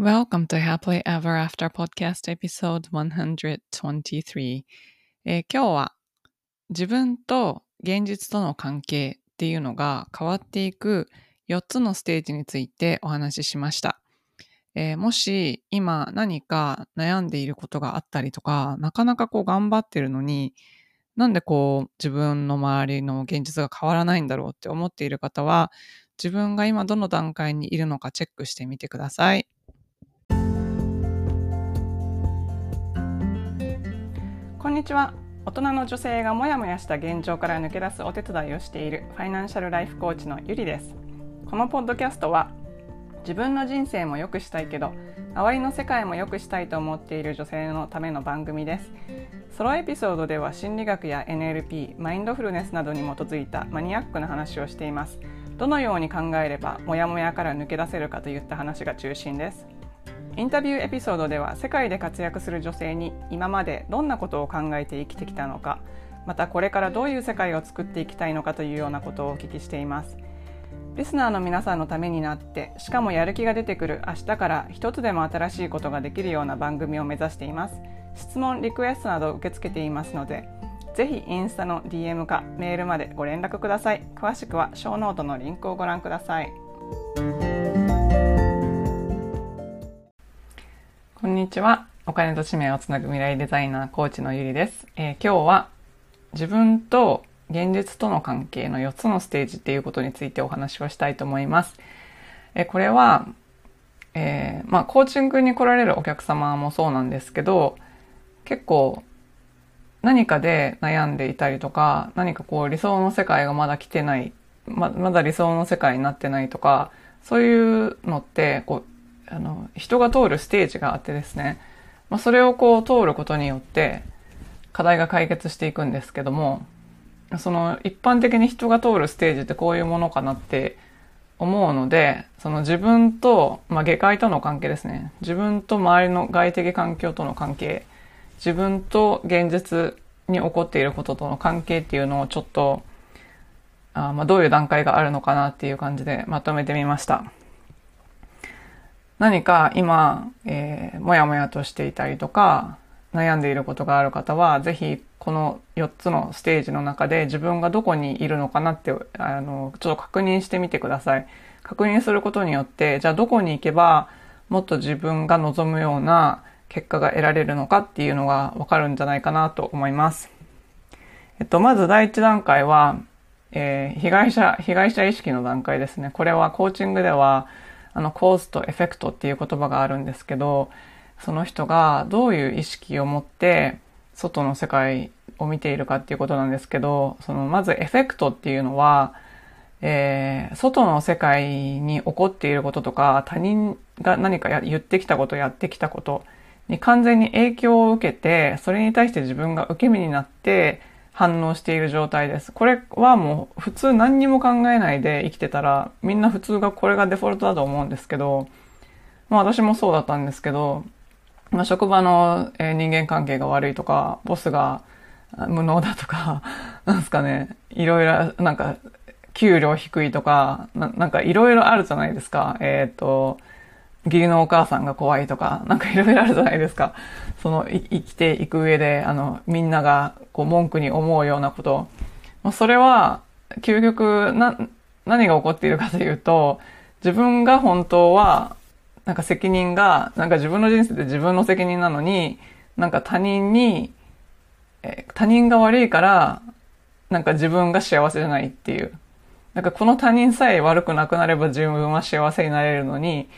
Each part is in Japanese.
Welcome to Happily Ever After Podcast Episode 123、えー今日は自分と現実との関係っていうのが変わっていく4つのステージについてお話ししました。えーもし今何か悩んでいることがあったりとか、なかなかこう頑張ってるのに、なんでこう自分の周りの現実が変わらないんだろうって思っている方は、自分が今どの段階にいるのかチェックしてみてください。こんにちは。大人の女性がモヤモヤした現状から抜け出すお手伝いをしているファイナンシャルライフコーチのゆりです。このポッドキャストは自分の人生も良くしたいけど周りの世界も良くしたいと思っている女性のための番組です。ソロエピソードでは心理学や NLP、マインドフルネスなどに基づいたマニアックな話をしています。どのように考えればモヤモヤから抜け出せるかといった話が中心です。インタビューエピソードでは世界で活躍する女性に今までどんなことを考えて生きてきたのかまたこれからどういう世界を作っていきたいのかというようなことをお聞きしています。リスナーの皆さんのためになってしかもやる気が出てくる明日から一つでも新しいことができるような番組を目指しています。質問リクエストなど受け付けていますのでぜひインスタの DM かメールまでご連絡ください。詳しくはショーノートのリンクをご覧ください。にちは。お金と使命をつなぐ未来デザイナー、コーチのゆりです。えー今日は自分と現実との関係の4つのステージっていうことについてお話をしたいと思います。えーこれは、えーまあ、コーチングに来られるお客様もそうなんですけど、結構何かで悩んでいたりとか、何かこう理想の世界がまだ来てない、ままだ理想の世界になってないとか、そういうのって、こう、あの、人が通るステージがあってですね、まあ、それをこう通ることによって課題が解決していくんですけども、その一般的に人が通るステージってこういうものかなって思うので、その自分と、まあ、下界との関係ですね。自分と周りの外的環境との関係、自分と現実に起こっていることとの関係っていうのをちょっと、あまあ、どういう段階があるのかなっていう感じでまとめてみました。何か今、えー、もやもやとしていたりとか、悩んでいることがある方は、ぜひこの4つのステージの中で自分がどこにいるのかなって、あの、ちょっと確認してみてください。確認することによって、じゃあどこに行けばもっと自分が望むような結果が得られるのかっていうのがわかるんじゃないかなと思います。えっと、まず第一段階は、えー被害者、被害者意識の段階ですね。これはコーチングでは、あの、コーズとエフェクトっていう言葉があるんですけど、その人がどういう意識を持って外の世界を見ているかっていうことなんですけど、その、まずエフェクトっていうのは、えー外の世界に起こっていることとか、他人が何かや言ってきたこと、やってきたことに完全に影響を受けて、それに対して自分が受け身になって反応している状態です。これはもう普通何にも考えないで生きてたら、みんな普通がこれがデフォルトだと思うんですけど、まあ私もそうだったんですけど、まあ、職場の、人間関係が悪いとか、ボスが無能だとか、なんすかね、いろいろ、なんか、給料低いとか、なんかいろいろあるじゃないですか。えっ、と、義理のお母さんが怖いとか、なんかいろいろあるじゃないですか。その、生きていく上で、あの、みんなが、こう、文句に思うようなこと。まあ、それは、究極、な、何が起こっているかというと、自分が本当は、なんか責任が、なんか自分の人生で自分の責任なのに、なんか他人に、え他人が悪いから、なんか自分が幸せじゃないっていう。なんかこの他人さえ悪くなくなれば自分は幸せになれるのに、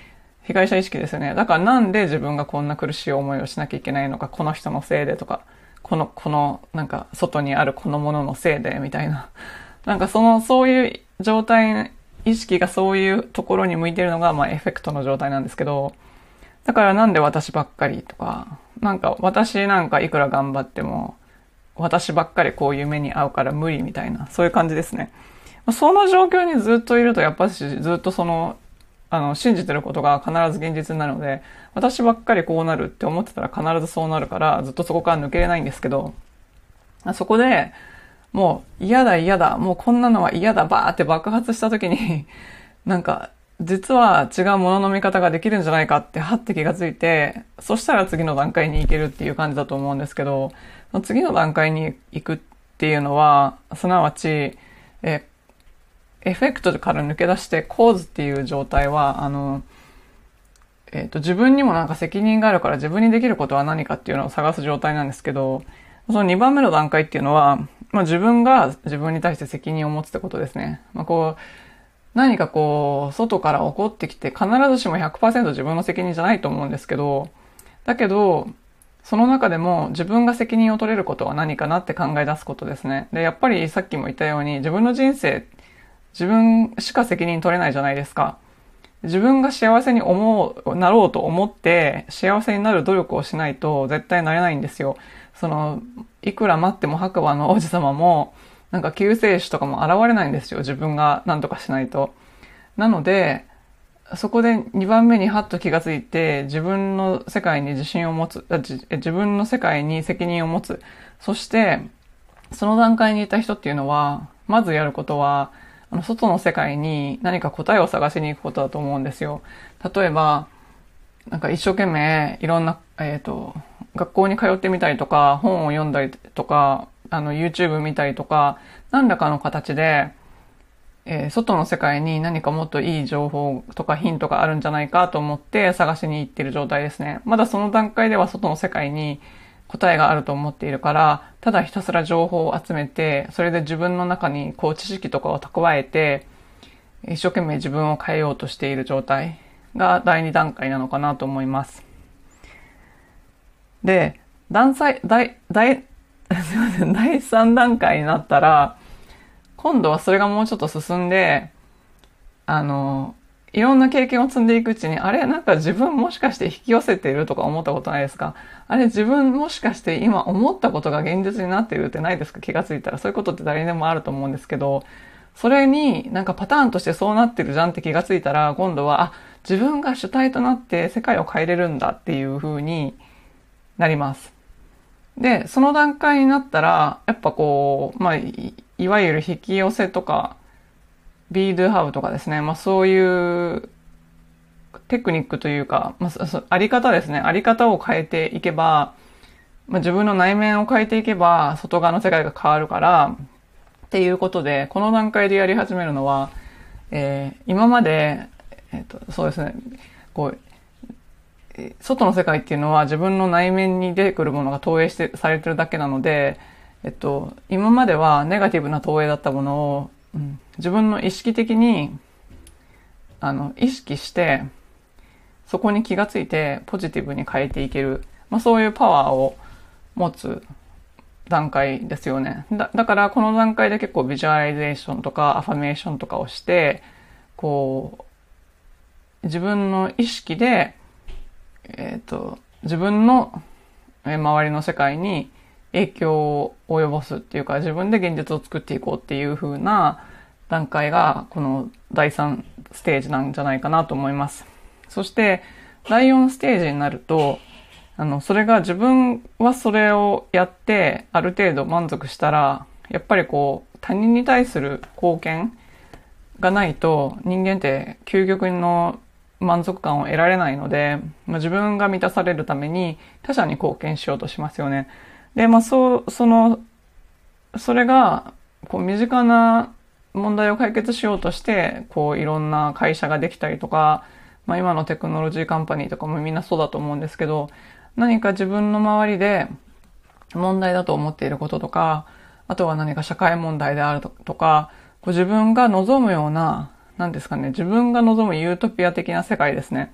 被害者意識ですよね。だからなんで自分がこんな苦しい思いをしなきゃいけないのか、この人のせいでとか、この、この、なんか外にあるこのもののせいで、みたいな。なんかその、そういう状態、意識がそういうところに向いてるのが、まあエフェクトの状態なんですけど、だからなんで私ばっかりとか、なんか私なんかいくら頑張っても、私ばっかりこういう目に遭うから無理みたいな、そういう感じですね。その状況にずっといると、やっぱりずっとその、あの、信じてることが必ず現実になるので、私ばっかりこうなるって思ってたら必ずそうなるから、ずっとそこから抜けれないんですけど、そこで、もう嫌だ嫌だ、もうこんなのは嫌だ、バーって爆発した時に、なんか、実は違うものの見方ができるんじゃないかってはって気がついて、そしたら次の段階に行けるっていう感じだと思うんですけど、次の段階に行くっていうのは、すなわち、え、エフェクトから抜け出して構図っていう状態は、あの、えっ、ー、と、自分にもなんか責任があるから自分にできることは何かっていうのを探す状態なんですけど、その2番目の段階っていうのは、まあ自分が自分に対して責任を持つってことですね。まあこう、何かこう、外から起こってきて必ずしも100%自分の責任じゃないと思うんですけど、だけど、その中でも自分が責任を取れることは何かなって考え出すことですね。で、やっぱりさっきも言ったように自分の人生、自分しか責任取れないじゃないですか。自分が幸せに思う、なろうと思って幸せになる努力をしないと絶対なれないんですよ。その、いくら待っても白馬の王子様も、なんか救世主とかも現れないんですよ。自分が何とかしないと。なので、そこで2番目にハッと気がついて、自分の世界に自信を持つ、自分の世界に責任を持つ。そして、その段階にいた人っていうのは、まずやることは、あの、外の世界に何か答えを探しに行くことだと思うんですよ。例えば、なんか一生懸命いろんな、えっ、ー、と、学校に通ってみたりとか、本を読んだりとか、あの、YouTube 見たりとか、何らかの形で、えー、外の世界に何かもっといい情報とかヒントがあるんじゃないかと思って探しに行ってる状態ですね。まだその段階では外の世界に答えがあると思っているから、ただひたすら情報を集めて、それで自分の中にこう知識とかを蓄えて、一生懸命自分を変えようとしている状態が第2段階なのかなと思います。で、段階、第、第、すいません、第3段階になったら、今度はそれがもうちょっと進んで、あの、いろんな経験を積んでいくうちに、あれなんか自分もしかして引き寄せているとか思ったことないですか？あれ自分もしかして今思ったことが現実になっているってないですか？気がついたら。そういうことって誰にでもあると思うんですけど、それになんかパターンとしてそうなってるじゃんって気がついたら、今度は、あ、自分が主体となって世界を変えれるんだっていう風になります。で、その段階になったら、やっぱこう、まあ、いいわゆる引き寄せとか、be do have とかですね、まあそういうテクニックというか、まあ、あり方ですね、あり方を変えていけば、まあ、自分の内面を変えていけば、外側の世界が変わるから、っていうことで、この段階でやり始めるのは、えー、今まで、えっ、ー、と、そうですね、こう、外の世界っていうのは自分の内面に出てくるものが投影してされてるだけなので、えっと、今まではネガティブな投影だったものを、自分の意識的に、あの、意識して、そこに気がついてポジティブに変えていける、まあそういうパワーを持つ段階ですよね。だだからこの段階で結構ビジュアライゼーションとかアファメーションとかをして、こう、自分の意識でえっ、ー、と、自分の周りの世界に影響を及ぼすっていうか、自分で現実を作っていこうっていう風な段階が、この第3ステージなんじゃないかなと思います。そして、第4ステージになると、あの、それが自分はそれをやって、ある程度満足したら、やっぱりこう、他人に対する貢献がないと、人間って究極の満足感を得られないので、まあ、自分が満たされるために他者に貢献しようとしますよね。で、まあ、そう、その、それが、こう、身近な問題を解決しようとして、こう、いろんな会社ができたりとか、まあ、今のテクノロジーカンパニーとかもみんなそうだと思うんですけど、何か自分の周りで問題だと思っていることとか、あとは何か社会問題であるとか、こう自分が望むような何ですかね、自分が望むユートピア的な世界ですね。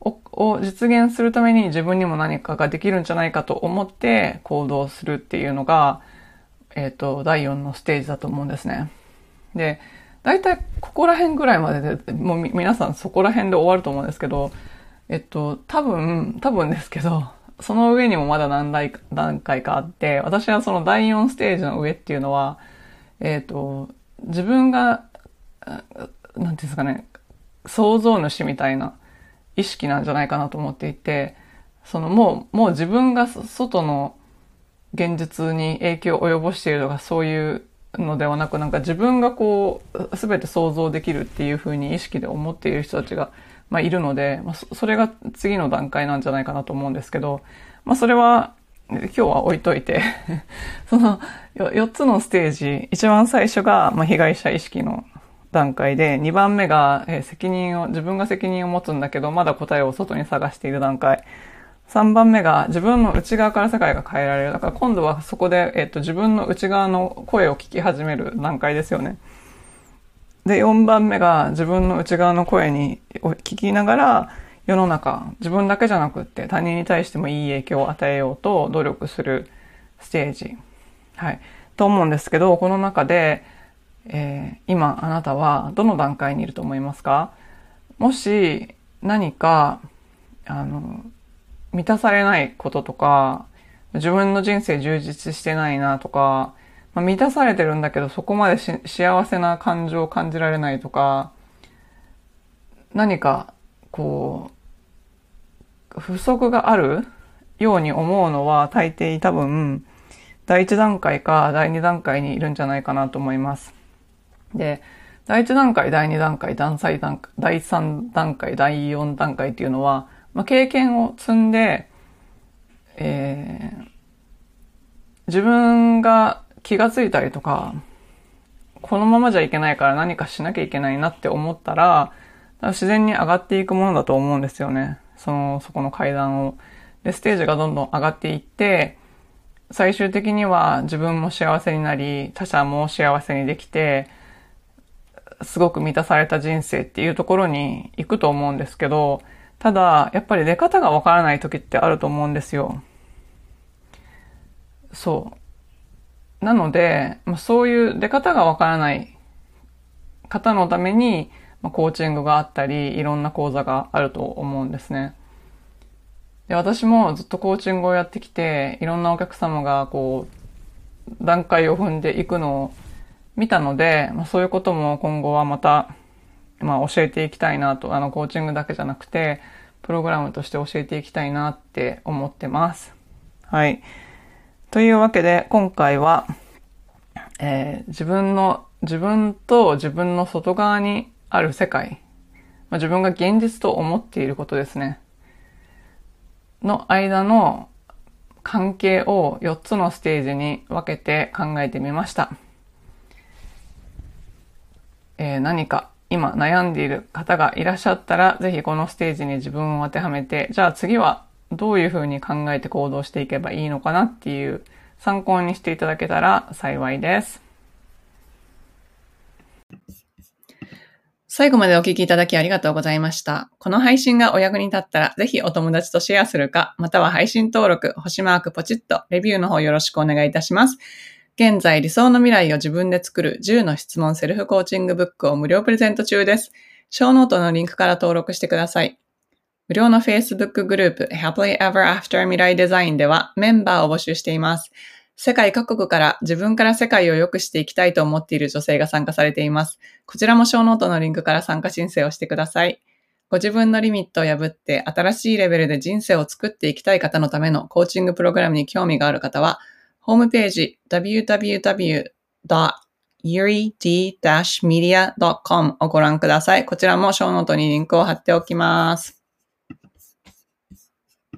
を実現するために自分にも何かができるんじゃないかと思って行動するっていうのが、えっ、ー、と、第4のステージだと思うんですね。で、大体ここら辺ぐらいまでで、もう皆さんそこら辺で終わると思うんですけど、えっと、多分、多分ですけど、その上にもまだ何段段階かあって、私はその第4ステージの上っていうのは、えっ、と、自分がなんていうんですかね、創造主みたいな意識なんじゃないかなと思っていて、そのもう、もう自分が外の現実に影響を及ぼしているとか、そういうのではなく、なんか自分がこう、すべて想像できるっていうふうに意識で思っている人たちが、まあ、いるので、まあ、それが次の段階なんじゃないかなと思うんですけど、まあ、それは、今日は置いといて その4つのステージ、一番最初が、まあ、被害者意識の段階で、2番目が、え、責任を、自分が責任を持つんだけど、まだ答えを外に探している段階。3番目が自分の内側から世界が変えられる。だから今度はそこで、えっ、と、自分の内側の声を聞き始める段階ですよね。で、4番目が自分の内側の声に聞きながら、世の中、自分だけじゃなくって他人に対してもいい影響を与えようと努力するステージ。はい。と思うんですけど、この中で、えー、今あなたはどの段階にいると思いますか？もし何か、あの、満たされないこととか、自分の人生充実してないなとか、まあ、満たされてるんだけどそこまで幸せな感情を感じられないとか、何か、こう、不足があるように思うのは大抵多分、第一段階か第二段階にいるんじゃないかなと思います。で、第1段階、第2段階、第3段階、第3段階、第4段階っていうのは、まあ、経験を積んで、えー、自分が気がついたりとか、このままじゃいけないから何かしなきゃいけないなって思ったら、自然に上がっていくものだと思うんですよね。その、そこの階段を。で、ステージがどんどん上がっていって、最終的には自分も幸せになり、他者も幸せにできて、すごく満たされた人生っていうところに行くと思うんですけど、ただ、やっぱり出方がわからない時ってあると思うんですよ。そう。なので、まあ、そういう出方がわからない方のために、まあ、コーチングがあったり、いろんな講座があると思うんですね。で、私もずっとコーチングをやってきて、いろんなお客様がこう、段階を踏んでいくのを見たので、まあ、そういうことも今後はまた、まあ、教えていきたいなと、あの、コーチングだけじゃなくて、プログラムとして教えていきたいなって思ってます。はい。というわけで、今回は、えー、自分の、自分と自分の外側にある世界、まあ、自分が現実と思っていることですね。の間の関係を4つのステージに分けて考えてみました。えー、何か今悩んでいる方がいらっしゃったら、ぜひこのステージに自分を当てはめて、じゃあ次はどういうふうに考えて行動していけばいいのかなっていう参考にしていただけたら幸いです。最後までお聞きいただきありがとうございました。この配信がお役に立ったら、ぜひお友達とシェアするか、または配信登録、星マークポチッと、レビューの方よろしくお願いいたします。現在理想の未来を自分で作る10の質問セルフコーチングブックを無料プレゼント中です。ショーノートのリンクから登録してください。無料の Facebook グループ Happily Ever After 未来デザインではメンバーを募集しています。世界各国から自分から世界を良くしていきたいと思っている女性が参加されています。こちらもショーノートのリンクから参加申請をしてください。ご自分のリミットを破って新しいレベルで人生を作っていきたい方のためのコーチングプログラムに興味がある方は、ホームページ www.yuri-media.com をご覧ください。こちらもショーノートにリンクを貼っておきます。